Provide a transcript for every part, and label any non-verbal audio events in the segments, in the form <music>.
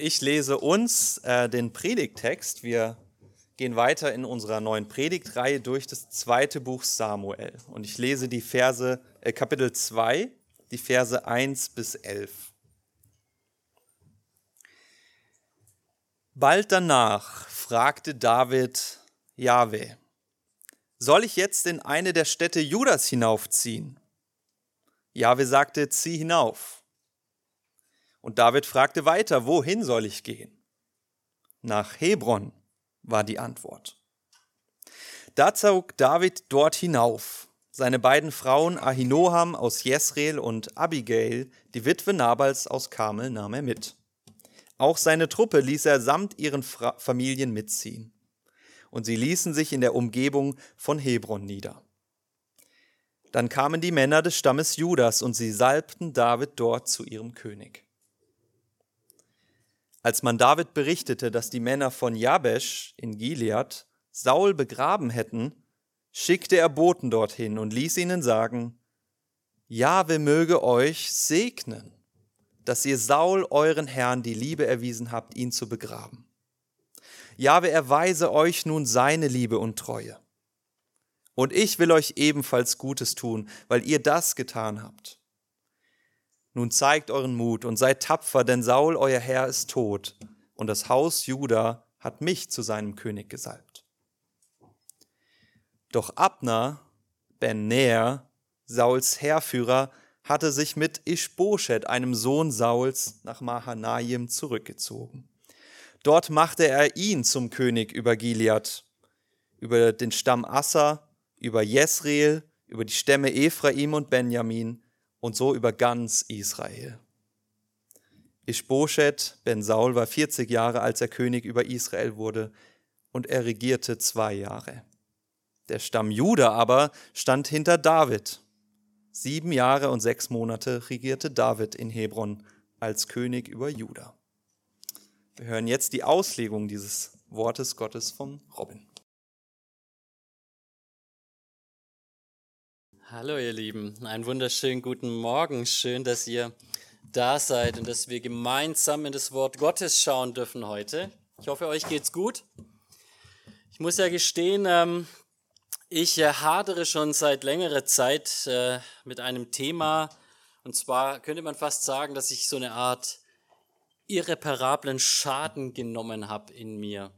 Ich lese uns äh, den Predigttext. Wir gehen weiter in unserer neuen Predigtreihe durch das zweite Buch Samuel. Und ich lese die Verse, äh, Kapitel 2, die Verse 1 bis 11. Bald danach fragte David Jahwe, soll ich jetzt in eine der Städte Judas hinaufziehen? Jahwe sagte, zieh hinauf. Und David fragte weiter, wohin soll ich gehen? Nach Hebron war die Antwort. Da zog David dort hinauf. Seine beiden Frauen Ahinoam aus Jesreel und Abigail, die Witwe Nabals aus Karmel, nahm er mit. Auch seine Truppe ließ er samt ihren Fra Familien mitziehen. Und sie ließen sich in der Umgebung von Hebron nieder. Dann kamen die Männer des Stammes Judas und sie salbten David dort zu ihrem König. Als man David berichtete, dass die Männer von Jabesh in Gilead Saul begraben hätten, schickte er Boten dorthin und ließ ihnen sagen, Jahwe möge euch segnen, dass ihr Saul euren Herrn die Liebe erwiesen habt, ihn zu begraben. Jahwe erweise euch nun seine Liebe und Treue. Und ich will euch ebenfalls Gutes tun, weil ihr das getan habt. Nun zeigt euren Mut und seid tapfer, denn Saul, euer Herr, ist tot, und das Haus Juda hat mich zu seinem König gesalbt. Doch Abner, Ben Ner, Sauls Heerführer, hatte sich mit Ishbosheth, einem Sohn Sauls, nach Mahanaim zurückgezogen. Dort machte er ihn zum König über Gilead, über den Stamm Assa, über Jesreel, über die Stämme Ephraim und Benjamin, und so über ganz Israel. Ishbosheth ben Saul war 40 Jahre, als er König über Israel wurde, und er regierte zwei Jahre. Der Stamm Juda aber stand hinter David. Sieben Jahre und sechs Monate regierte David in Hebron als König über Juda. Wir hören jetzt die Auslegung dieses Wortes Gottes von Robin. Hallo ihr Lieben, einen wunderschönen guten Morgen. Schön, dass ihr da seid und dass wir gemeinsam in das Wort Gottes schauen dürfen heute. Ich hoffe, euch geht's gut. Ich muss ja gestehen, ähm, ich äh, hadere schon seit längerer Zeit äh, mit einem Thema. Und zwar könnte man fast sagen, dass ich so eine Art irreparablen Schaden genommen habe in mir.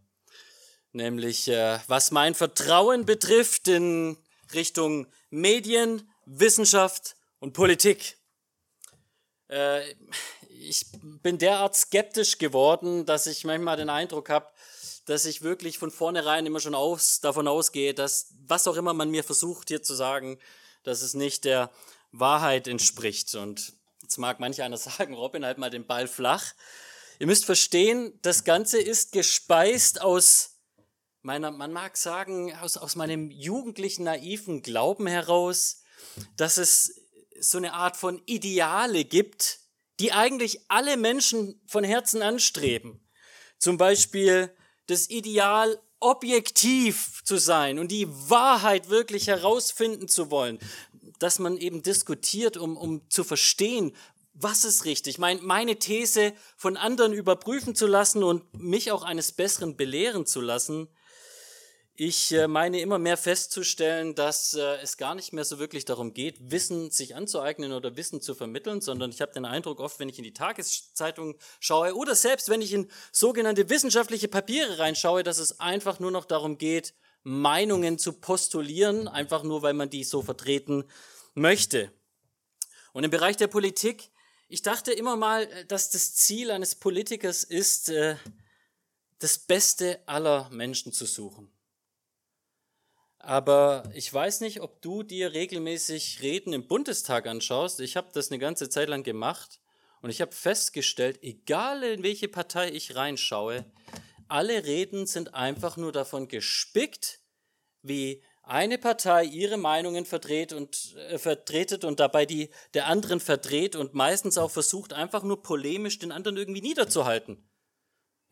Nämlich äh, was mein Vertrauen betrifft in Richtung Medien, Wissenschaft und Politik. Äh, ich bin derart skeptisch geworden, dass ich manchmal den Eindruck habe, dass ich wirklich von vornherein immer schon aus, davon ausgehe, dass was auch immer man mir versucht hier zu sagen, dass es nicht der Wahrheit entspricht. Und jetzt mag manch einer <laughs> sagen, Robin, halt mal den Ball flach. Ihr müsst verstehen, das Ganze ist gespeist aus meiner, man mag sagen, aus, aus meinem jugendlichen, naiven Glauben heraus, dass es so eine Art von Ideale gibt, die eigentlich alle Menschen von Herzen anstreben. Zum Beispiel das Ideal, objektiv zu sein und die Wahrheit wirklich herausfinden zu wollen, dass man eben diskutiert, um, um zu verstehen, was ist richtig, mein, meine These von anderen überprüfen zu lassen und mich auch eines Besseren belehren zu lassen. Ich äh, meine immer mehr festzustellen, dass äh, es gar nicht mehr so wirklich darum geht, Wissen sich anzueignen oder Wissen zu vermitteln, sondern ich habe den Eindruck oft, wenn ich in die Tageszeitung schaue oder selbst wenn ich in sogenannte wissenschaftliche Papiere reinschaue, dass es einfach nur noch darum geht, Meinungen zu postulieren, einfach nur weil man die so vertreten möchte. Und im Bereich der Politik, ich dachte immer mal, äh, dass das Ziel eines Politikers ist, das Beste aller Menschen zu suchen. Aber ich weiß nicht, ob du dir regelmäßig Reden im Bundestag anschaust. Ich habe das eine ganze Zeit lang gemacht und ich habe festgestellt, egal in welche Partei ich reinschaue, alle Reden sind einfach nur davon gespickt, wie eine Partei ihre Meinungen verdreht und äh, vertretet und dabei die der anderen verdreht und meistens auch versucht, einfach nur polemisch den anderen irgendwie niederzuhalten.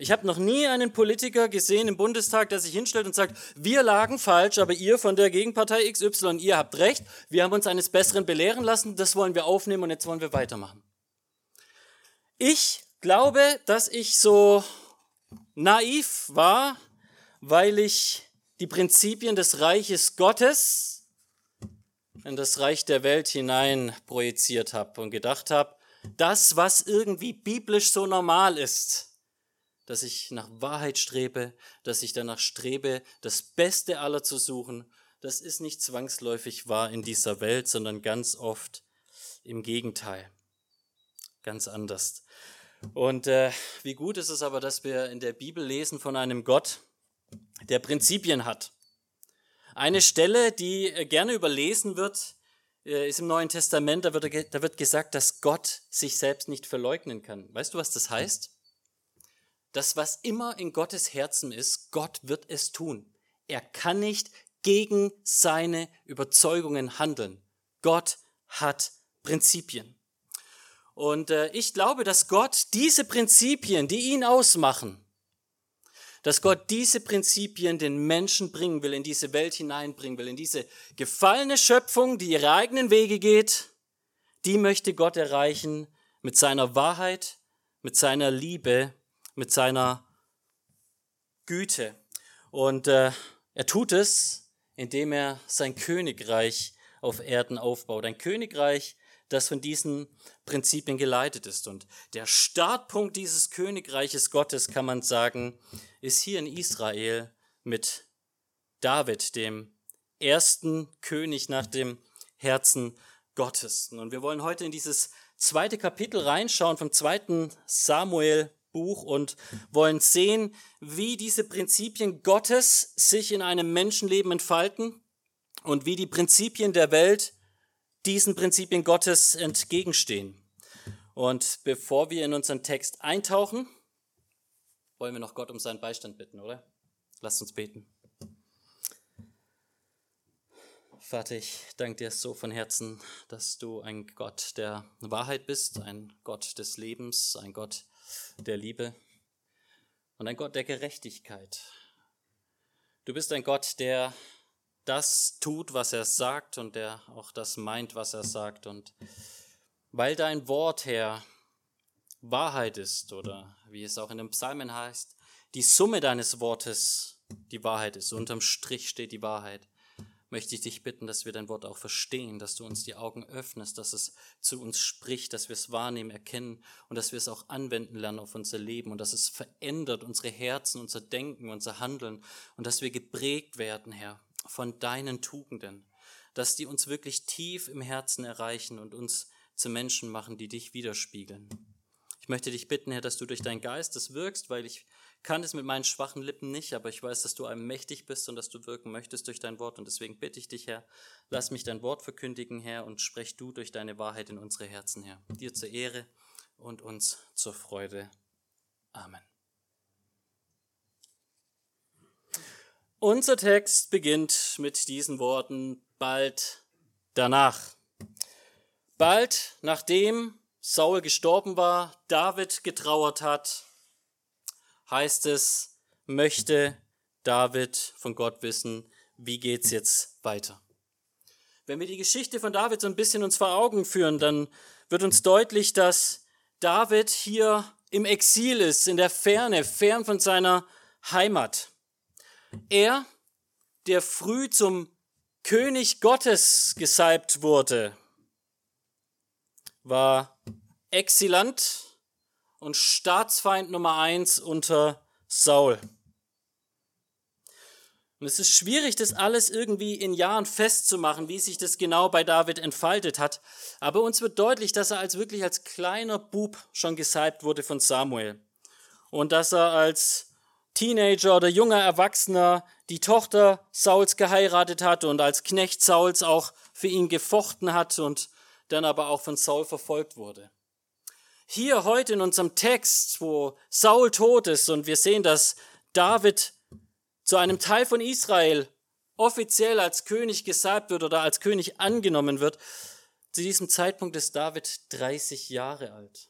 Ich habe noch nie einen Politiker gesehen im Bundestag, der sich hinstellt und sagt, wir lagen falsch, aber ihr von der Gegenpartei XY, ihr habt recht, wir haben uns eines Besseren belehren lassen, das wollen wir aufnehmen und jetzt wollen wir weitermachen. Ich glaube, dass ich so naiv war, weil ich die Prinzipien des Reiches Gottes in das Reich der Welt hinein projiziert habe und gedacht habe, das, was irgendwie biblisch so normal ist, dass ich nach Wahrheit strebe, dass ich danach strebe, das Beste aller zu suchen, das ist nicht zwangsläufig wahr in dieser Welt, sondern ganz oft im Gegenteil. Ganz anders. Und äh, wie gut ist es aber, dass wir in der Bibel lesen von einem Gott, der Prinzipien hat. Eine Stelle, die äh, gerne überlesen wird, äh, ist im Neuen Testament, da wird, da wird gesagt, dass Gott sich selbst nicht verleugnen kann. Weißt du, was das heißt? Das, was immer in Gottes Herzen ist, Gott wird es tun. Er kann nicht gegen seine Überzeugungen handeln. Gott hat Prinzipien. Und äh, ich glaube, dass Gott diese Prinzipien, die ihn ausmachen, dass Gott diese Prinzipien den Menschen bringen will, in diese Welt hineinbringen will, in diese gefallene Schöpfung, die ihre eigenen Wege geht, die möchte Gott erreichen mit seiner Wahrheit, mit seiner Liebe, mit seiner Güte. Und äh, er tut es, indem er sein Königreich auf Erden aufbaut. Ein Königreich, das von diesen Prinzipien geleitet ist. Und der Startpunkt dieses Königreiches Gottes, kann man sagen, ist hier in Israel mit David, dem ersten König nach dem Herzen Gottes. Und wir wollen heute in dieses zweite Kapitel reinschauen vom zweiten Samuel Buch und wollen sehen, wie diese Prinzipien Gottes sich in einem Menschenleben entfalten und wie die Prinzipien der Welt diesen Prinzipien Gottes entgegenstehen. Und bevor wir in unseren Text eintauchen, wollen wir noch Gott um seinen Beistand bitten, oder? Lasst uns beten. Vater, ich danke dir so von Herzen, dass du ein Gott der Wahrheit bist, ein Gott des Lebens, ein Gott der Liebe und ein Gott der Gerechtigkeit. Du bist ein Gott, der das tut, was er sagt und der auch das meint, was er sagt. Und weil dein Wort, Herr, Wahrheit ist oder wie es auch in den Psalmen heißt, die Summe deines Wortes die Wahrheit ist. Unterm Strich steht die Wahrheit möchte ich dich bitten, dass wir dein Wort auch verstehen, dass du uns die Augen öffnest, dass es zu uns spricht, dass wir es wahrnehmen, erkennen und dass wir es auch anwenden lernen auf unser Leben und dass es verändert unsere Herzen, unser Denken, unser Handeln und dass wir geprägt werden, Herr, von deinen Tugenden, dass die uns wirklich tief im Herzen erreichen und uns zu Menschen machen, die dich widerspiegeln. Ich möchte dich bitten, Herr, dass du durch deinen Geist das wirkst, weil ich kann es mit meinen schwachen Lippen nicht, aber ich weiß, dass du einem mächtig bist und dass du wirken möchtest durch dein Wort. Und deswegen bitte ich dich, Herr, lass mich dein Wort verkündigen, Herr, und sprech du durch deine Wahrheit in unsere Herzen, Herr. Dir zur Ehre und uns zur Freude. Amen. Unser Text beginnt mit diesen Worten bald danach. Bald nachdem Saul gestorben war, David getrauert hat, heißt es, möchte David von Gott wissen, wie geht's jetzt weiter. Wenn wir die Geschichte von David so ein bisschen uns vor Augen führen, dann wird uns deutlich, dass David hier im Exil ist, in der Ferne, fern von seiner Heimat. Er, der früh zum König Gottes gesalbt wurde, war Exilant und Staatsfeind Nummer eins unter Saul. Und es ist schwierig, das alles irgendwie in Jahren festzumachen, wie sich das genau bei David entfaltet hat. Aber uns wird deutlich, dass er als wirklich als kleiner Bub schon gesalbt wurde von Samuel. Und dass er als Teenager oder junger Erwachsener die Tochter Sauls geheiratet hat und als Knecht Sauls auch für ihn gefochten hat und dann aber auch von Saul verfolgt wurde hier heute in unserem Text, wo Saul tot ist und wir sehen, dass David zu einem Teil von Israel offiziell als König gesalbt wird oder als König angenommen wird, zu diesem Zeitpunkt ist David 30 Jahre alt.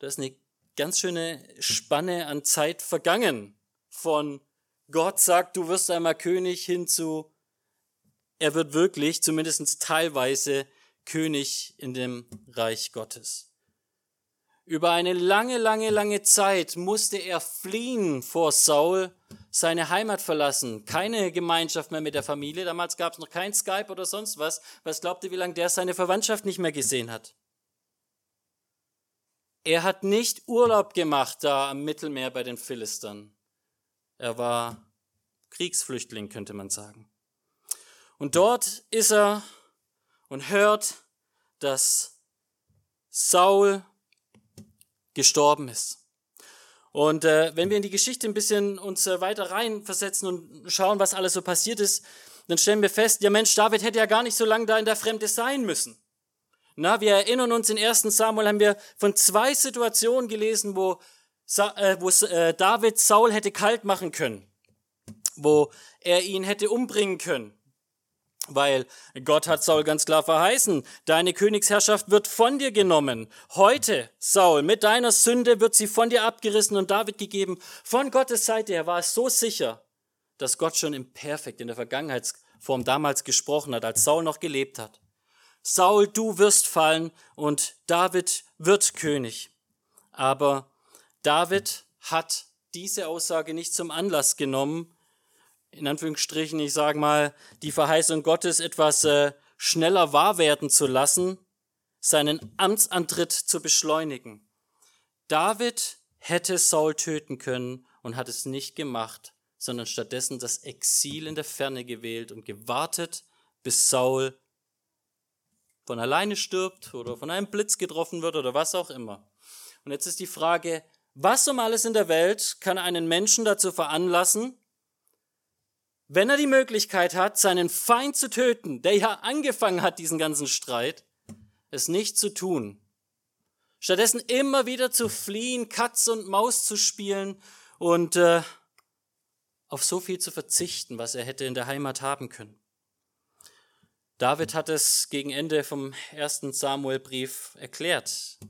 Das ist eine ganz schöne Spanne an Zeit vergangen. Von Gott sagt, du wirst einmal König hin zu, er wird wirklich zumindest teilweise König in dem Reich Gottes. Über eine lange, lange, lange Zeit musste er fliehen vor Saul, seine Heimat verlassen, keine Gemeinschaft mehr mit der Familie. Damals gab es noch kein Skype oder sonst was. Was glaubt ihr, wie lange der seine Verwandtschaft nicht mehr gesehen hat? Er hat nicht Urlaub gemacht da am Mittelmeer bei den Philistern. Er war Kriegsflüchtling, könnte man sagen. Und dort ist er und hört, dass Saul gestorben ist. Und äh, wenn wir in die Geschichte ein bisschen uns äh, weiter reinversetzen und schauen, was alles so passiert ist, dann stellen wir fest, ja Mensch, David hätte ja gar nicht so lange da in der Fremde sein müssen. Na, wir erinnern uns, in 1. Samuel haben wir von zwei Situationen gelesen, wo, Sa äh, wo äh, David Saul hätte kalt machen können, wo er ihn hätte umbringen können weil Gott hat Saul ganz klar verheißen, deine Königsherrschaft wird von dir genommen. Heute, Saul, mit deiner Sünde wird sie von dir abgerissen und David gegeben. Von Gottes Seite her war es so sicher, dass Gott schon im Perfekt, in der Vergangenheitsform damals gesprochen hat, als Saul noch gelebt hat. Saul, du wirst fallen und David wird König. Aber David hat diese Aussage nicht zum Anlass genommen, in Anführungsstrichen, ich sage mal, die Verheißung Gottes etwas äh, schneller wahr werden zu lassen, seinen Amtsantritt zu beschleunigen. David hätte Saul töten können und hat es nicht gemacht, sondern stattdessen das Exil in der Ferne gewählt und gewartet, bis Saul von alleine stirbt oder von einem Blitz getroffen wird oder was auch immer. Und jetzt ist die Frage, was um alles in der Welt kann einen Menschen dazu veranlassen, wenn er die Möglichkeit hat, seinen Feind zu töten, der ja angefangen hat, diesen ganzen Streit, es nicht zu tun. Stattdessen immer wieder zu fliehen, Katz und Maus zu spielen und äh, auf so viel zu verzichten, was er hätte in der Heimat haben können. David hat es gegen Ende vom ersten Samuelbrief erklärt.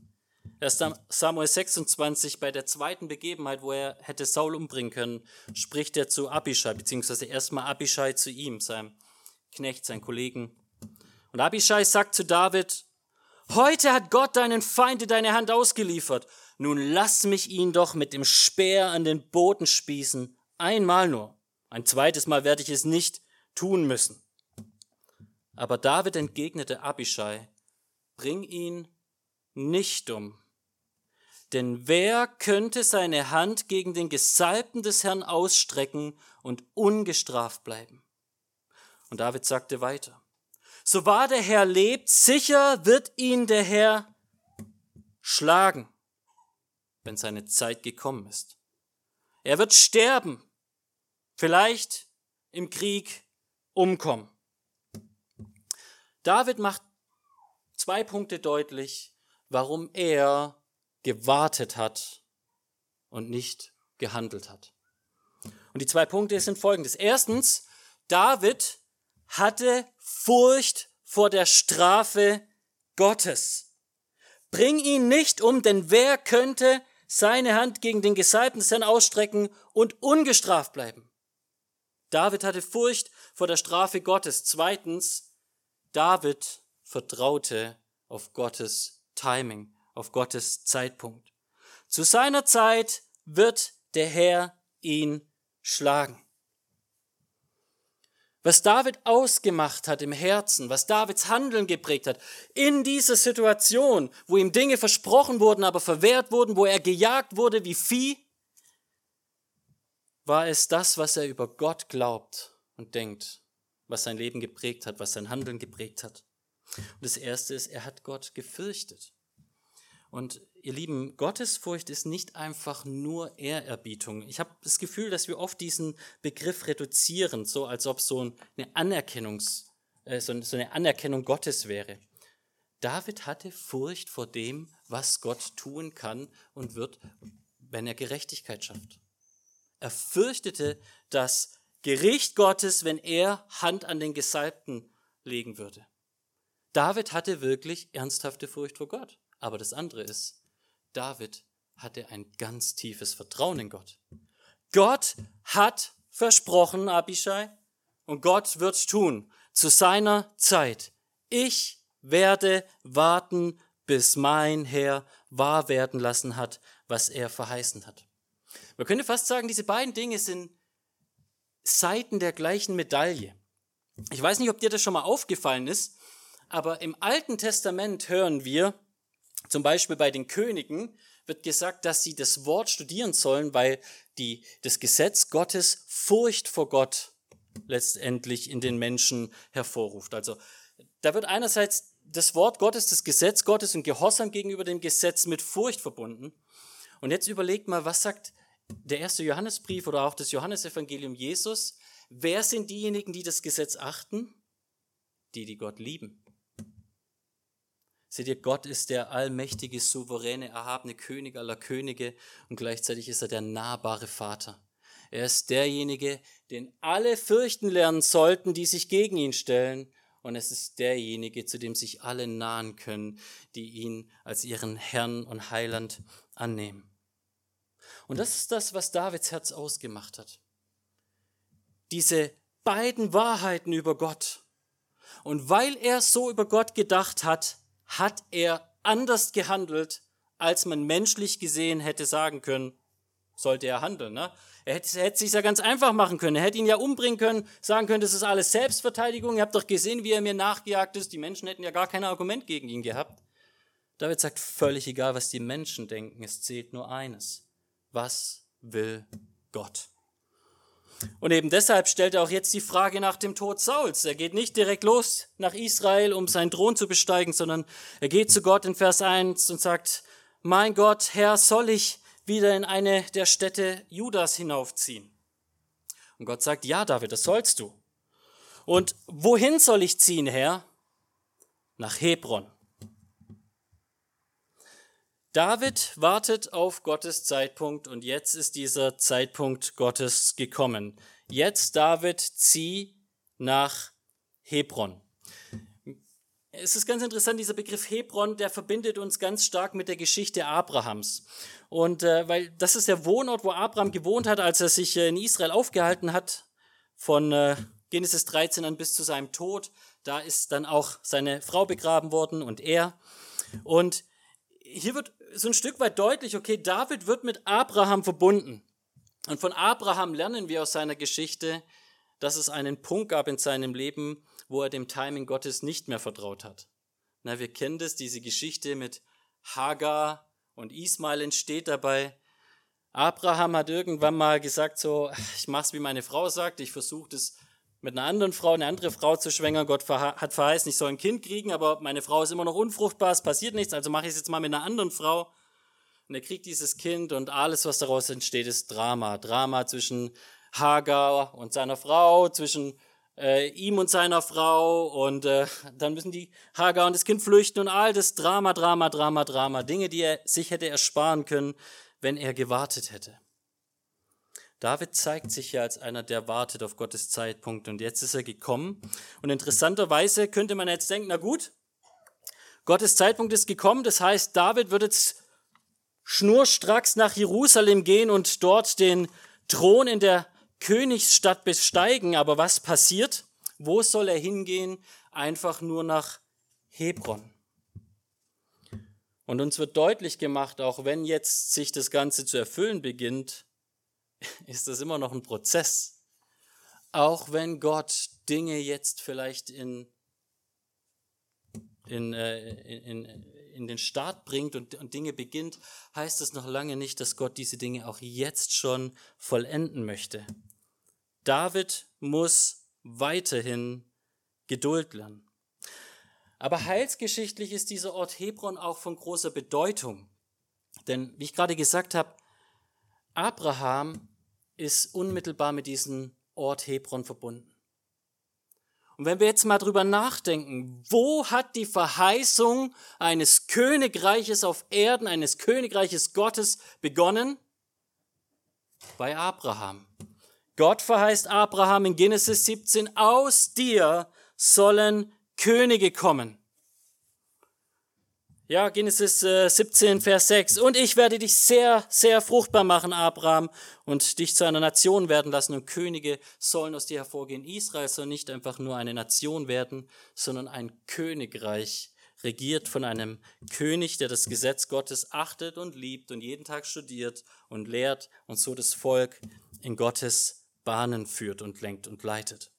Erst Samuel 26 bei der zweiten Begebenheit, wo er hätte Saul umbringen können, spricht er zu Abishai, beziehungsweise erstmal Abishai zu ihm, seinem Knecht, seinem Kollegen. Und Abishai sagt zu David, heute hat Gott deinen Feind in deine Hand ausgeliefert. Nun lass mich ihn doch mit dem Speer an den Boden spießen. Einmal nur. Ein zweites Mal werde ich es nicht tun müssen. Aber David entgegnete Abishai, bring ihn nicht um, denn wer könnte seine Hand gegen den Gesalbten des Herrn ausstrecken und ungestraft bleiben? Und David sagte weiter, so wahr der Herr lebt, sicher wird ihn der Herr schlagen, wenn seine Zeit gekommen ist. Er wird sterben, vielleicht im Krieg umkommen. David macht zwei Punkte deutlich, warum er gewartet hat und nicht gehandelt hat. Und die zwei Punkte sind folgendes. Erstens, David hatte Furcht vor der Strafe Gottes. Bring ihn nicht um, denn wer könnte seine Hand gegen den Gesalbten des Herrn ausstrecken und ungestraft bleiben? David hatte Furcht vor der Strafe Gottes. Zweitens, David vertraute auf Gottes Timing auf Gottes Zeitpunkt. Zu seiner Zeit wird der Herr ihn schlagen. Was David ausgemacht hat im Herzen, was Davids Handeln geprägt hat, in dieser Situation, wo ihm Dinge versprochen wurden, aber verwehrt wurden, wo er gejagt wurde wie Vieh, war es das, was er über Gott glaubt und denkt, was sein Leben geprägt hat, was sein Handeln geprägt hat. Und das Erste ist, er hat Gott gefürchtet. Und ihr Lieben, Gottesfurcht ist nicht einfach nur Ehrerbietung. Ich habe das Gefühl, dass wir oft diesen Begriff reduzieren, so als ob so eine, Anerkennungs, äh, so eine Anerkennung Gottes wäre. David hatte Furcht vor dem, was Gott tun kann und wird, wenn er Gerechtigkeit schafft. Er fürchtete das Gericht Gottes, wenn er Hand an den Gesalbten legen würde. David hatte wirklich ernsthafte Furcht vor Gott. Aber das andere ist, David hatte ein ganz tiefes Vertrauen in Gott. Gott hat versprochen, Abishai, und Gott wird tun zu seiner Zeit. Ich werde warten, bis mein Herr wahr werden lassen hat, was er verheißen hat. Man könnte fast sagen, diese beiden Dinge sind Seiten der gleichen Medaille. Ich weiß nicht, ob dir das schon mal aufgefallen ist, aber im Alten Testament hören wir, zum Beispiel bei den Königen, wird gesagt, dass sie das Wort studieren sollen, weil die, das Gesetz Gottes Furcht vor Gott letztendlich in den Menschen hervorruft. Also da wird einerseits das Wort Gottes, das Gesetz Gottes und Gehorsam gegenüber dem Gesetz mit Furcht verbunden. Und jetzt überlegt mal, was sagt der erste Johannesbrief oder auch das Johannesevangelium Jesus? Wer sind diejenigen, die das Gesetz achten? Die, die Gott lieben. Seht ihr, Gott ist der allmächtige, souveräne, erhabene König aller Könige und gleichzeitig ist er der nahbare Vater. Er ist derjenige, den alle fürchten lernen sollten, die sich gegen ihn stellen. Und es ist derjenige, zu dem sich alle nahen können, die ihn als ihren Herrn und Heiland annehmen. Und das ist das, was Davids Herz ausgemacht hat. Diese beiden Wahrheiten über Gott. Und weil er so über Gott gedacht hat, hat er anders gehandelt, als man menschlich gesehen hätte sagen können, sollte er handeln. Ne? Er hätte, hätte sich ja ganz einfach machen können. Er hätte ihn ja umbringen können, sagen können, das ist alles Selbstverteidigung. Ihr habt doch gesehen, wie er mir nachgejagt ist. Die Menschen hätten ja gar kein Argument gegen ihn gehabt. David sagt, völlig egal, was die Menschen denken, es zählt nur eines. Was will Gott? Und eben deshalb stellt er auch jetzt die Frage nach dem Tod Sauls. Er geht nicht direkt los nach Israel, um seinen Thron zu besteigen, sondern er geht zu Gott in Vers 1 und sagt, mein Gott, Herr, soll ich wieder in eine der Städte Judas hinaufziehen? Und Gott sagt, ja, David, das sollst du. Und wohin soll ich ziehen, Herr? Nach Hebron. David wartet auf Gottes Zeitpunkt und jetzt ist dieser Zeitpunkt Gottes gekommen. Jetzt, David, zieh nach Hebron. Es ist ganz interessant, dieser Begriff Hebron, der verbindet uns ganz stark mit der Geschichte Abrahams. Und äh, weil das ist der Wohnort, wo Abraham gewohnt hat, als er sich äh, in Israel aufgehalten hat, von äh, Genesis 13 an bis zu seinem Tod. Da ist dann auch seine Frau begraben worden und er. Und hier wird so ein Stück weit deutlich, okay, David wird mit Abraham verbunden. Und von Abraham lernen wir aus seiner Geschichte, dass es einen Punkt gab in seinem Leben, wo er dem Timing Gottes nicht mehr vertraut hat. Na, wir kennen das, diese Geschichte mit Hagar und Ismail entsteht dabei. Abraham hat irgendwann mal gesagt, so, ich mach's wie meine Frau sagt, ich versuche das mit einer anderen Frau, eine andere Frau zu schwängern. Gott hat verheißen, ich soll ein Kind kriegen, aber meine Frau ist immer noch unfruchtbar, es passiert nichts, also mache ich es jetzt mal mit einer anderen Frau. Und er kriegt dieses Kind und alles, was daraus entsteht, ist Drama. Drama zwischen Hagar und seiner Frau, zwischen äh, ihm und seiner Frau und äh, dann müssen die Hagar und das Kind flüchten und all das Drama, Drama, Drama, Drama. Dinge, die er sich hätte ersparen können, wenn er gewartet hätte. David zeigt sich ja als einer, der wartet auf Gottes Zeitpunkt und jetzt ist er gekommen. Und interessanterweise könnte man jetzt denken, na gut, Gottes Zeitpunkt ist gekommen, das heißt, David wird jetzt schnurstracks nach Jerusalem gehen und dort den Thron in der Königsstadt besteigen. Aber was passiert? Wo soll er hingehen? Einfach nur nach Hebron. Und uns wird deutlich gemacht, auch wenn jetzt sich das Ganze zu erfüllen beginnt, ist das immer noch ein Prozess. Auch wenn Gott Dinge jetzt vielleicht in, in, äh, in, in den Start bringt und, und Dinge beginnt, heißt das noch lange nicht, dass Gott diese Dinge auch jetzt schon vollenden möchte. David muss weiterhin Geduld lernen. Aber heilsgeschichtlich ist dieser Ort Hebron auch von großer Bedeutung. Denn, wie ich gerade gesagt habe, Abraham ist unmittelbar mit diesem Ort Hebron verbunden. Und wenn wir jetzt mal drüber nachdenken, wo hat die Verheißung eines Königreiches auf Erden, eines Königreiches Gottes begonnen? Bei Abraham. Gott verheißt Abraham in Genesis 17, aus dir sollen Könige kommen. Ja, Genesis 17, äh, Vers 6. Und ich werde dich sehr, sehr fruchtbar machen, Abraham, und dich zu einer Nation werden lassen. Und Könige sollen aus dir hervorgehen. Israel soll nicht einfach nur eine Nation werden, sondern ein Königreich regiert von einem König, der das Gesetz Gottes achtet und liebt und jeden Tag studiert und lehrt und so das Volk in Gottes Bahnen führt und lenkt und leitet.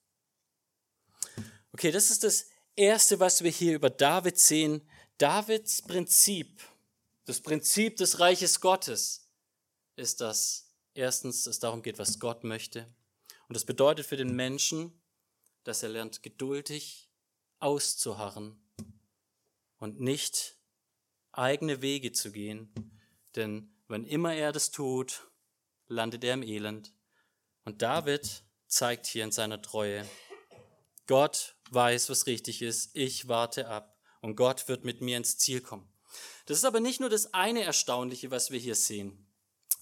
Okay, das ist das Erste, was wir hier über David sehen. Davids Prinzip, das Prinzip des Reiches Gottes, ist, dass erstens es darum geht, was Gott möchte. Und das bedeutet für den Menschen, dass er lernt, geduldig auszuharren und nicht eigene Wege zu gehen. Denn wenn immer er das tut, landet er im Elend. Und David zeigt hier in seiner Treue, Gott weiß, was richtig ist, ich warte ab und Gott wird mit mir ins Ziel kommen. Das ist aber nicht nur das eine Erstaunliche, was wir hier sehen,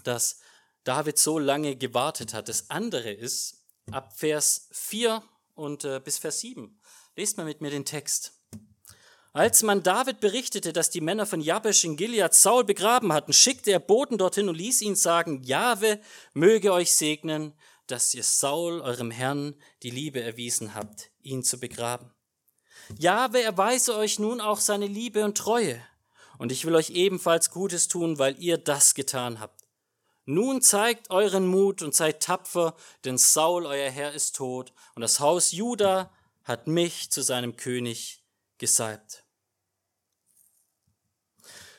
dass David so lange gewartet hat. Das andere ist, ab Vers 4 und äh, bis Vers 7. Lest mal mit mir den Text. Als man David berichtete, dass die Männer von Jabesh in Gilead Saul begraben hatten, schickte er Boten dorthin und ließ ihn sagen, Jahwe möge euch segnen, dass ihr Saul, eurem Herrn, die Liebe erwiesen habt, ihn zu begraben. Jahwe erweise euch nun auch seine Liebe und Treue, und ich will euch ebenfalls Gutes tun, weil ihr das getan habt. Nun zeigt euren Mut und seid tapfer, denn Saul, euer Herr, ist tot, und das Haus Juda hat mich zu seinem König gesalbt.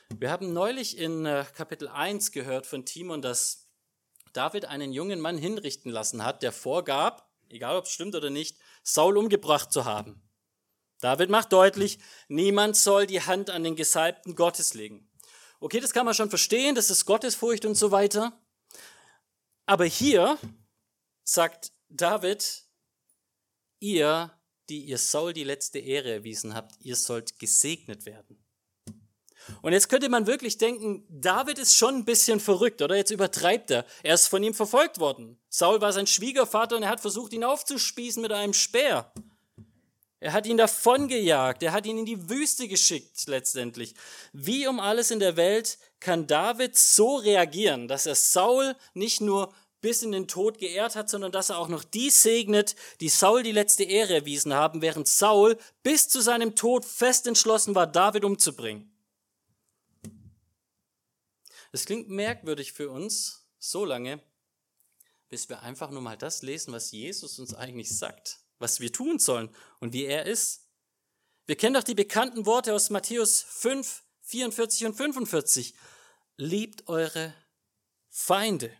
Wir haben neulich in äh, Kapitel 1 gehört von Timon, dass David einen jungen Mann hinrichten lassen hat, der vorgab, egal ob es stimmt oder nicht, Saul umgebracht zu haben. David macht deutlich, niemand soll die Hand an den Gesalbten Gottes legen. Okay, das kann man schon verstehen, das ist Gottesfurcht und so weiter. Aber hier sagt David, ihr, die ihr Saul die letzte Ehre erwiesen habt, ihr sollt gesegnet werden. Und jetzt könnte man wirklich denken, David ist schon ein bisschen verrückt, oder? Jetzt übertreibt er. Er ist von ihm verfolgt worden. Saul war sein Schwiegervater und er hat versucht, ihn aufzuspießen mit einem Speer. Er hat ihn davongejagt, er hat ihn in die Wüste geschickt letztendlich. Wie um alles in der Welt kann David so reagieren, dass er Saul nicht nur bis in den Tod geehrt hat, sondern dass er auch noch die segnet, die Saul die letzte Ehre erwiesen haben, während Saul bis zu seinem Tod fest entschlossen war, David umzubringen. Es klingt merkwürdig für uns, so lange, bis wir einfach nur mal das lesen, was Jesus uns eigentlich sagt was wir tun sollen und wie er ist. Wir kennen doch die bekannten Worte aus Matthäus 5, 44 und 45. Liebt eure Feinde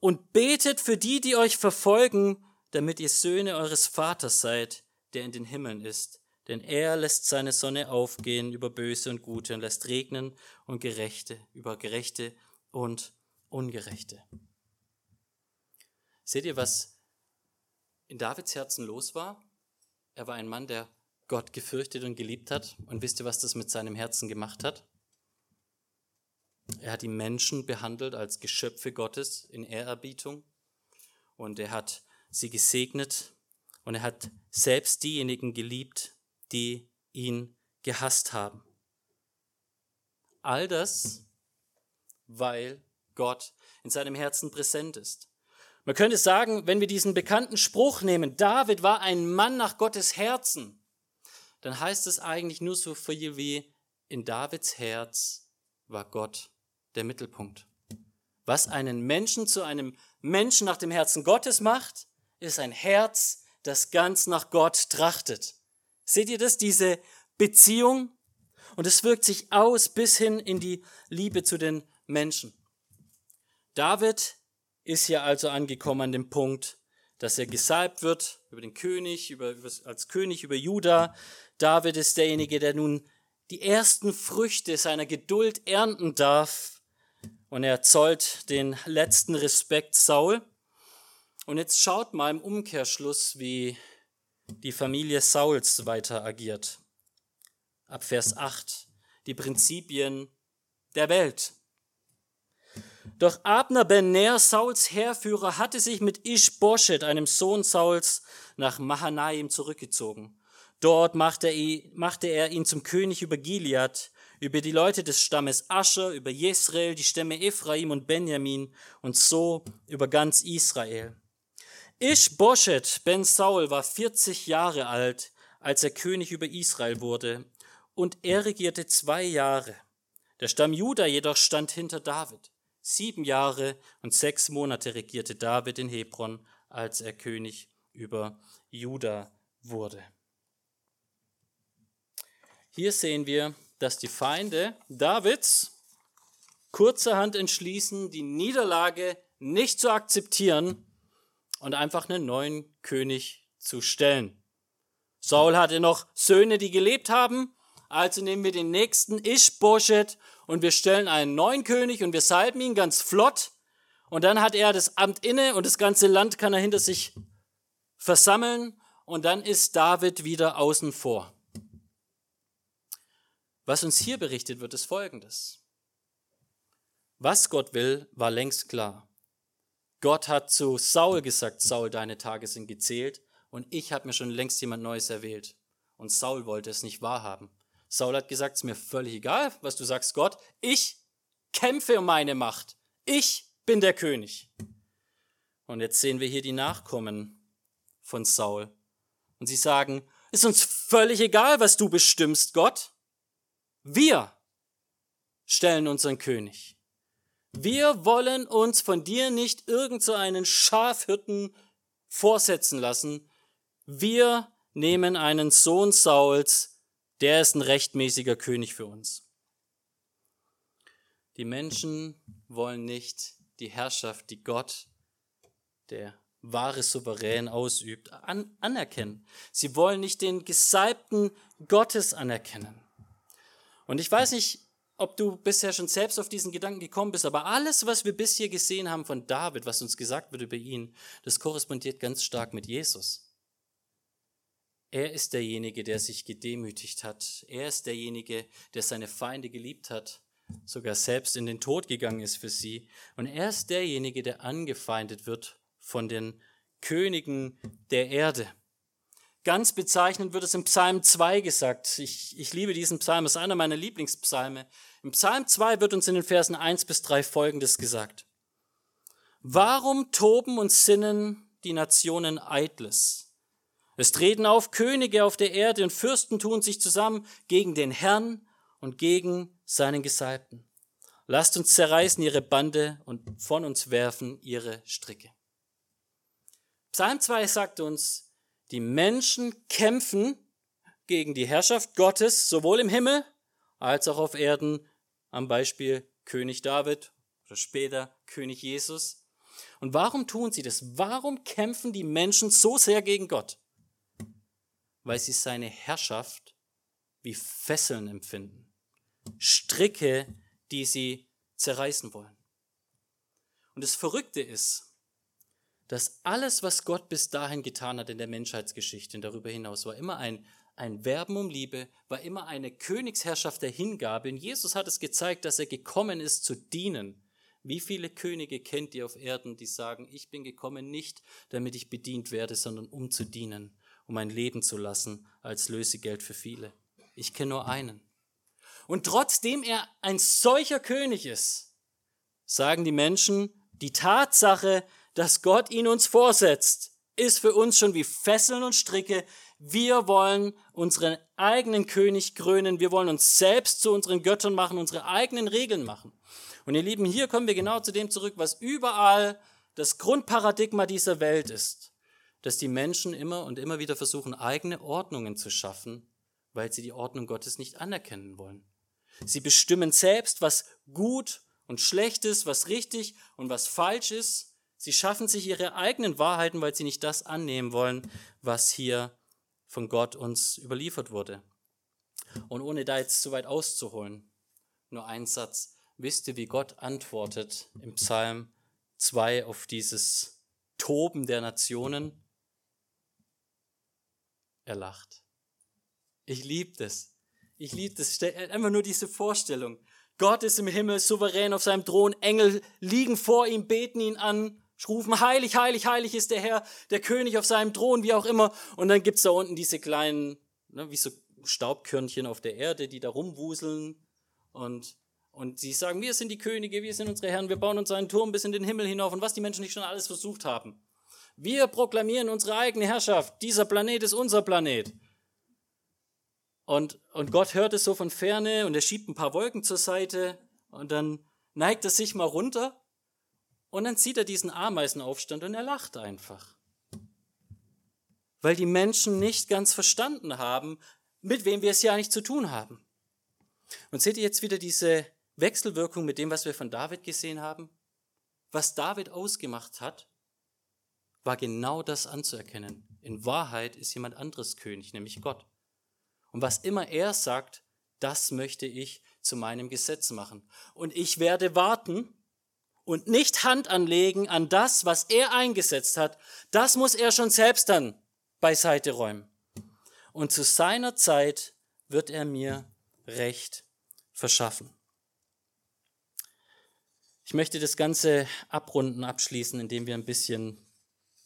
und betet für die, die euch verfolgen, damit ihr Söhne eures Vaters seid, der in den Himmeln ist. Denn er lässt seine Sonne aufgehen über Böse und Gute und lässt regnen und Gerechte über Gerechte und Ungerechte. Seht ihr, was in Davids Herzen los war. Er war ein Mann, der Gott gefürchtet und geliebt hat. Und wisst ihr, was das mit seinem Herzen gemacht hat? Er hat die Menschen behandelt als Geschöpfe Gottes in Ehrerbietung. Und er hat sie gesegnet. Und er hat selbst diejenigen geliebt, die ihn gehasst haben. All das, weil Gott in seinem Herzen präsent ist. Man könnte sagen, wenn wir diesen bekannten Spruch nehmen, David war ein Mann nach Gottes Herzen, dann heißt es eigentlich nur so viel wie, in Davids Herz war Gott der Mittelpunkt. Was einen Menschen zu einem Menschen nach dem Herzen Gottes macht, ist ein Herz, das ganz nach Gott trachtet. Seht ihr das, diese Beziehung? Und es wirkt sich aus bis hin in die Liebe zu den Menschen. David ist hier also angekommen an dem Punkt, dass er gesalbt wird über den König, über, als König über Juda. David ist derjenige, der nun die ersten Früchte seiner Geduld ernten darf. Und er zollt den letzten Respekt Saul. Und jetzt schaut mal im Umkehrschluss, wie die Familie Sauls weiter agiert. Ab Vers 8. Die Prinzipien der Welt. Doch Abner ben Ner, Sauls Heerführer, hatte sich mit Ishbosheth, einem Sohn Sauls, nach Mahanaim zurückgezogen. Dort machte er, ihn zum König über Gilead, über die Leute des Stammes Ascher, über Jesrael, die Stämme Ephraim und Benjamin und so über ganz Israel. Ishbosheth ben Saul war 40 Jahre alt, als er König über Israel wurde und er regierte zwei Jahre. Der Stamm Juda jedoch stand hinter David. Sieben Jahre und sechs Monate regierte David in Hebron, als er König über Juda wurde. Hier sehen wir, dass die Feinde Davids kurzerhand entschließen, die Niederlage nicht zu akzeptieren und einfach einen neuen König zu stellen. Saul hatte noch Söhne, die gelebt haben, also nehmen wir den nächsten Ischboschet und wir stellen einen neuen König und wir salben ihn ganz flott und dann hat er das Amt inne und das ganze Land kann er hinter sich versammeln und dann ist David wieder außen vor. Was uns hier berichtet wird, ist Folgendes. Was Gott will, war längst klar. Gott hat zu Saul gesagt, Saul, deine Tage sind gezählt und ich habe mir schon längst jemand Neues erwählt. Und Saul wollte es nicht wahrhaben. Saul hat gesagt, es ist mir völlig egal, was du sagst, Gott. Ich kämpfe um meine Macht. Ich bin der König. Und jetzt sehen wir hier die Nachkommen von Saul. Und sie sagen, ist uns völlig egal, was du bestimmst, Gott. Wir stellen unseren König. Wir wollen uns von dir nicht irgend so einen Schafhirten vorsetzen lassen. Wir nehmen einen Sohn Sauls, der ist ein rechtmäßiger König für uns. Die Menschen wollen nicht die Herrschaft, die Gott, der wahre Souverän ausübt, an, anerkennen. Sie wollen nicht den Gesalbten Gottes anerkennen. Und ich weiß nicht, ob du bisher schon selbst auf diesen Gedanken gekommen bist, aber alles, was wir bisher gesehen haben von David, was uns gesagt wird über ihn, das korrespondiert ganz stark mit Jesus. Er ist derjenige, der sich gedemütigt hat. Er ist derjenige, der seine Feinde geliebt hat, sogar selbst in den Tod gegangen ist für sie. Und er ist derjenige, der angefeindet wird von den Königen der Erde. Ganz bezeichnend wird es im Psalm 2 gesagt. Ich, ich liebe diesen Psalm, es ist einer meiner Lieblingspsalme. Im Psalm 2 wird uns in den Versen 1 bis 3 Folgendes gesagt. Warum toben und sinnen die Nationen eitles? Es treten auf Könige auf der Erde und Fürsten tun sich zusammen gegen den Herrn und gegen seinen Gesalbten. Lasst uns zerreißen ihre Bande und von uns werfen ihre Stricke. Psalm 2 sagt uns, die Menschen kämpfen gegen die Herrschaft Gottes, sowohl im Himmel als auch auf Erden, am Beispiel König David oder später König Jesus. Und warum tun sie das? Warum kämpfen die Menschen so sehr gegen Gott? Weil sie seine Herrschaft wie Fesseln empfinden. Stricke, die sie zerreißen wollen. Und das Verrückte ist, dass alles, was Gott bis dahin getan hat in der Menschheitsgeschichte und darüber hinaus, war immer ein, ein Werben um Liebe, war immer eine Königsherrschaft der Hingabe. Und Jesus hat es gezeigt, dass er gekommen ist zu dienen. Wie viele Könige kennt ihr auf Erden, die sagen, ich bin gekommen nicht, damit ich bedient werde, sondern um zu dienen, um ein Leben zu lassen als Lösegeld für viele. Ich kenne nur einen. Und trotzdem er ein solcher König ist, sagen die Menschen, die Tatsache, dass Gott ihn uns vorsetzt, ist für uns schon wie Fesseln und Stricke. Wir wollen unseren eigenen König krönen. Wir wollen uns selbst zu unseren Göttern machen, unsere eigenen Regeln machen. Und ihr Lieben, hier kommen wir genau zu dem zurück, was überall das Grundparadigma dieser Welt ist. Dass die Menschen immer und immer wieder versuchen, eigene Ordnungen zu schaffen, weil sie die Ordnung Gottes nicht anerkennen wollen. Sie bestimmen selbst, was gut und schlecht ist, was richtig und was falsch ist Sie schaffen sich ihre eigenen Wahrheiten, weil sie nicht das annehmen wollen, was hier von Gott uns überliefert wurde. Und ohne da jetzt zu weit auszuholen, nur ein Satz. Wisst ihr, wie Gott antwortet im Psalm 2 auf dieses Toben der Nationen? Er lacht. Ich liebe das. Ich liebe das. Einfach nur diese Vorstellung. Gott ist im Himmel souverän auf seinem Thron. Engel liegen vor ihm, beten ihn an rufen, heilig, heilig, heilig ist der Herr, der König auf seinem Thron, wie auch immer. Und dann gibt's da unten diese kleinen, ne, wie so Staubkörnchen auf der Erde, die da rumwuseln. Und, und sie sagen, wir sind die Könige, wir sind unsere Herren, wir bauen uns einen Turm bis in den Himmel hinauf. Und was die Menschen nicht schon alles versucht haben. Wir proklamieren unsere eigene Herrschaft. Dieser Planet ist unser Planet. Und, und Gott hört es so von ferne und er schiebt ein paar Wolken zur Seite und dann neigt er sich mal runter und dann sieht er diesen Ameisenaufstand und er lacht einfach. Weil die Menschen nicht ganz verstanden haben, mit wem wir es ja nicht zu tun haben. Und seht ihr jetzt wieder diese Wechselwirkung mit dem, was wir von David gesehen haben? Was David ausgemacht hat, war genau das anzuerkennen. In Wahrheit ist jemand anderes König, nämlich Gott. Und was immer er sagt, das möchte ich zu meinem Gesetz machen. Und ich werde warten und nicht Hand anlegen an das, was er eingesetzt hat. Das muss er schon selbst dann beiseite räumen. Und zu seiner Zeit wird er mir Recht verschaffen. Ich möchte das Ganze abrunden, abschließen, indem wir ein bisschen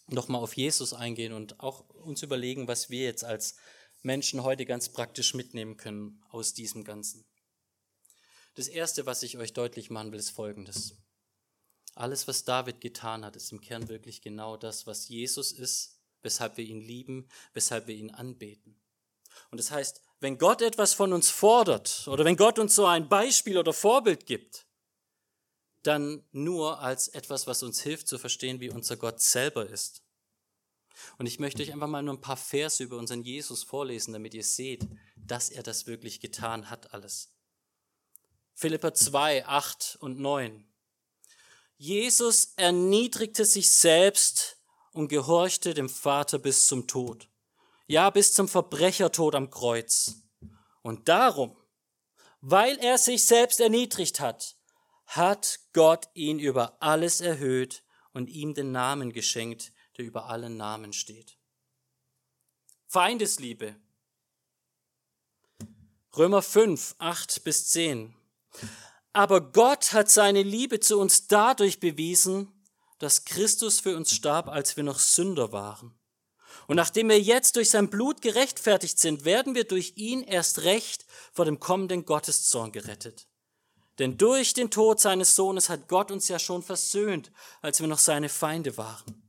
nochmal auf Jesus eingehen und auch uns überlegen, was wir jetzt als Menschen heute ganz praktisch mitnehmen können aus diesem Ganzen. Das Erste, was ich euch deutlich machen will, ist Folgendes. Alles, was David getan hat, ist im Kern wirklich genau das, was Jesus ist, weshalb wir ihn lieben, weshalb wir ihn anbeten. Und das heißt, wenn Gott etwas von uns fordert oder wenn Gott uns so ein Beispiel oder Vorbild gibt, dann nur als etwas, was uns hilft zu verstehen, wie unser Gott selber ist. Und ich möchte euch einfach mal nur ein paar Verse über unseren Jesus vorlesen, damit ihr seht, dass er das wirklich getan hat alles. Philippa 2, 8 und 9. Jesus erniedrigte sich selbst und gehorchte dem Vater bis zum Tod. Ja, bis zum Verbrechertod am Kreuz. Und darum, weil er sich selbst erniedrigt hat, hat Gott ihn über alles erhöht und ihm den Namen geschenkt, der über allen Namen steht. Feindesliebe. Römer 5, 8 bis 10. Aber Gott hat seine Liebe zu uns dadurch bewiesen, dass Christus für uns starb, als wir noch Sünder waren. Und nachdem wir jetzt durch sein Blut gerechtfertigt sind, werden wir durch ihn erst recht vor dem kommenden Gotteszorn gerettet. Denn durch den Tod seines Sohnes hat Gott uns ja schon versöhnt, als wir noch seine Feinde waren.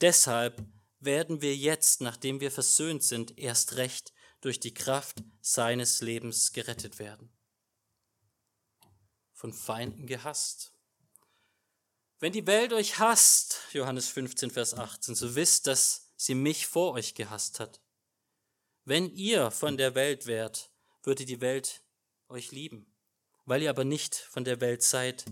Deshalb werden wir jetzt, nachdem wir versöhnt sind, erst recht durch die Kraft seines Lebens gerettet werden. Von Feinden gehasst. Wenn die Welt euch hasst, Johannes 15, Vers 18, so wisst, dass sie mich vor euch gehasst hat. Wenn ihr von der Welt wärt, würde die Welt euch lieben. Weil ihr aber nicht von der Welt seid,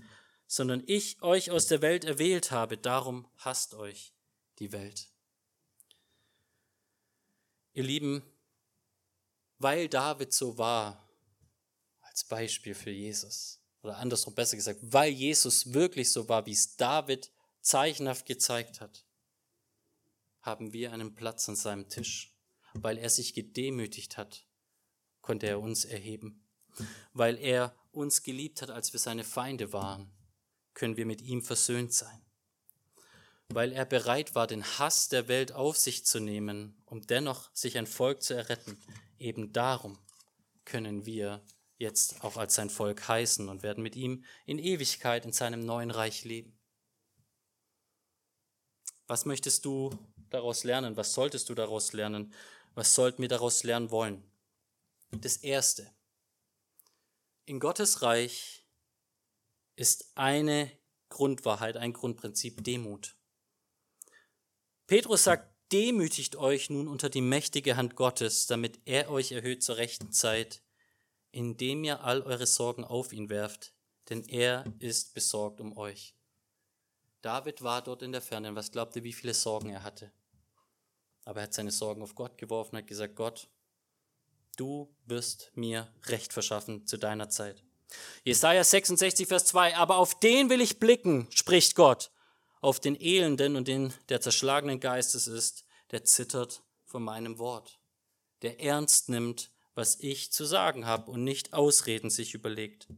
sondern ich euch aus der Welt erwählt habe, darum hasst euch die Welt. Ihr Lieben, weil David so war, als Beispiel für Jesus, oder andersrum besser gesagt, weil Jesus wirklich so war, wie es David zeichenhaft gezeigt hat, haben wir einen Platz an seinem Tisch. Weil er sich gedemütigt hat, konnte er uns erheben. Weil er uns geliebt hat, als wir seine Feinde waren, können wir mit ihm versöhnt sein weil er bereit war, den Hass der Welt auf sich zu nehmen, um dennoch sich ein Volk zu erretten. Eben darum können wir jetzt auch als sein Volk heißen und werden mit ihm in Ewigkeit in seinem neuen Reich leben. Was möchtest du daraus lernen? Was solltest du daraus lernen? Was sollten wir daraus lernen wollen? Das Erste. In Gottes Reich ist eine Grundwahrheit, ein Grundprinzip Demut. Petrus sagt, demütigt euch nun unter die mächtige Hand Gottes, damit er euch erhöht zur rechten Zeit, indem ihr all eure Sorgen auf ihn werft, denn er ist besorgt um euch. David war dort in der Ferne. Was glaubt ihr, wie viele Sorgen er hatte? Aber er hat seine Sorgen auf Gott geworfen, hat gesagt, Gott, du wirst mir Recht verschaffen zu deiner Zeit. Jesaja 66, Vers 2. Aber auf den will ich blicken, spricht Gott, auf den Elenden und den, der zerschlagenen Geistes ist, der zittert vor meinem Wort, der ernst nimmt, was ich zu sagen habe und nicht Ausreden sich überlegt.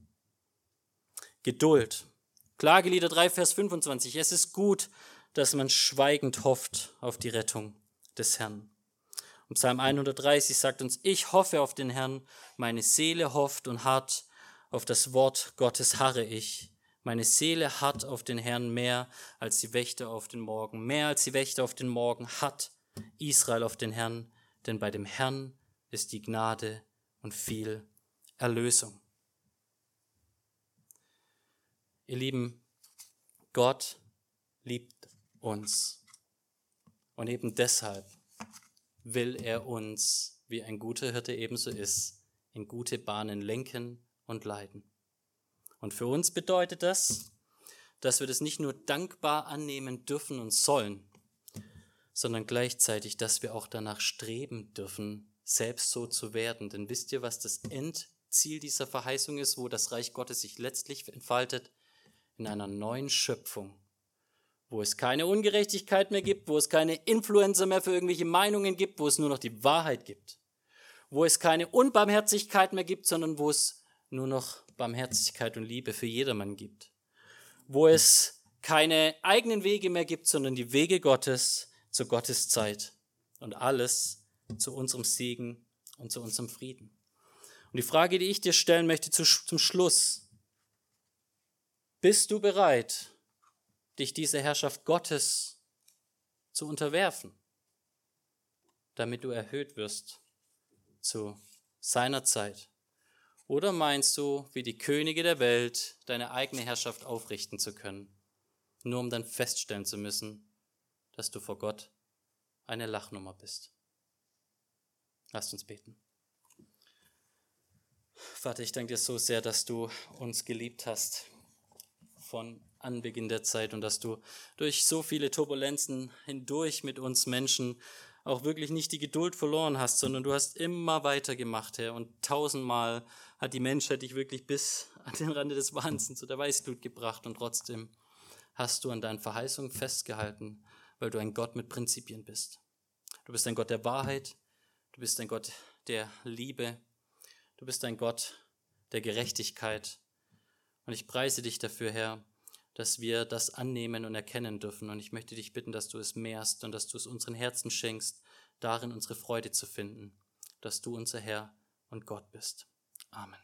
Geduld. Klagelieder 3, Vers 25. Es ist gut, dass man schweigend hofft auf die Rettung des Herrn. Und Psalm 130 sagt uns, ich hoffe auf den Herrn, meine Seele hofft und hart, auf das Wort Gottes harre ich. Meine Seele hat auf den Herrn mehr als die Wächter auf den Morgen. Mehr als die Wächter auf den Morgen hat Israel auf den Herrn, denn bei dem Herrn ist die Gnade und viel Erlösung. Ihr Lieben, Gott liebt uns. Und eben deshalb will er uns, wie ein guter Hirte ebenso ist, in gute Bahnen lenken und leiten. Und für uns bedeutet das, dass wir das nicht nur dankbar annehmen dürfen und sollen, sondern gleichzeitig, dass wir auch danach streben dürfen, selbst so zu werden. Denn wisst ihr, was das Endziel dieser Verheißung ist, wo das Reich Gottes sich letztlich entfaltet? In einer neuen Schöpfung, wo es keine Ungerechtigkeit mehr gibt, wo es keine Influencer mehr für irgendwelche Meinungen gibt, wo es nur noch die Wahrheit gibt, wo es keine Unbarmherzigkeit mehr gibt, sondern wo es nur noch Barmherzigkeit und Liebe für jedermann gibt, wo es keine eigenen Wege mehr gibt, sondern die Wege Gottes zu Gottes Zeit und alles zu unserem Segen und zu unserem Frieden. Und die Frage, die ich dir stellen möchte zum Schluss, bist du bereit, dich dieser Herrschaft Gottes zu unterwerfen, damit du erhöht wirst zu seiner Zeit? Oder meinst du, wie die Könige der Welt, deine eigene Herrschaft aufrichten zu können, nur um dann feststellen zu müssen, dass du vor Gott eine Lachnummer bist? Lasst uns beten. Vater, ich danke dir so sehr, dass du uns geliebt hast von Anbeginn der Zeit und dass du durch so viele Turbulenzen hindurch mit uns Menschen auch wirklich nicht die Geduld verloren hast, sondern du hast immer weitergemacht, Herr. Und tausendmal hat die Menschheit dich wirklich bis an den Rande des Wahnsinns zu der Weißglut gebracht und trotzdem hast du an deinen Verheißungen festgehalten, weil du ein Gott mit Prinzipien bist. Du bist ein Gott der Wahrheit, du bist ein Gott der Liebe, du bist ein Gott der Gerechtigkeit. Und ich preise dich dafür, Herr, dass wir das annehmen und erkennen dürfen. Und ich möchte dich bitten, dass du es mehrst und dass du es unseren Herzen schenkst, darin unsere Freude zu finden, dass du unser Herr und Gott bist. Amen.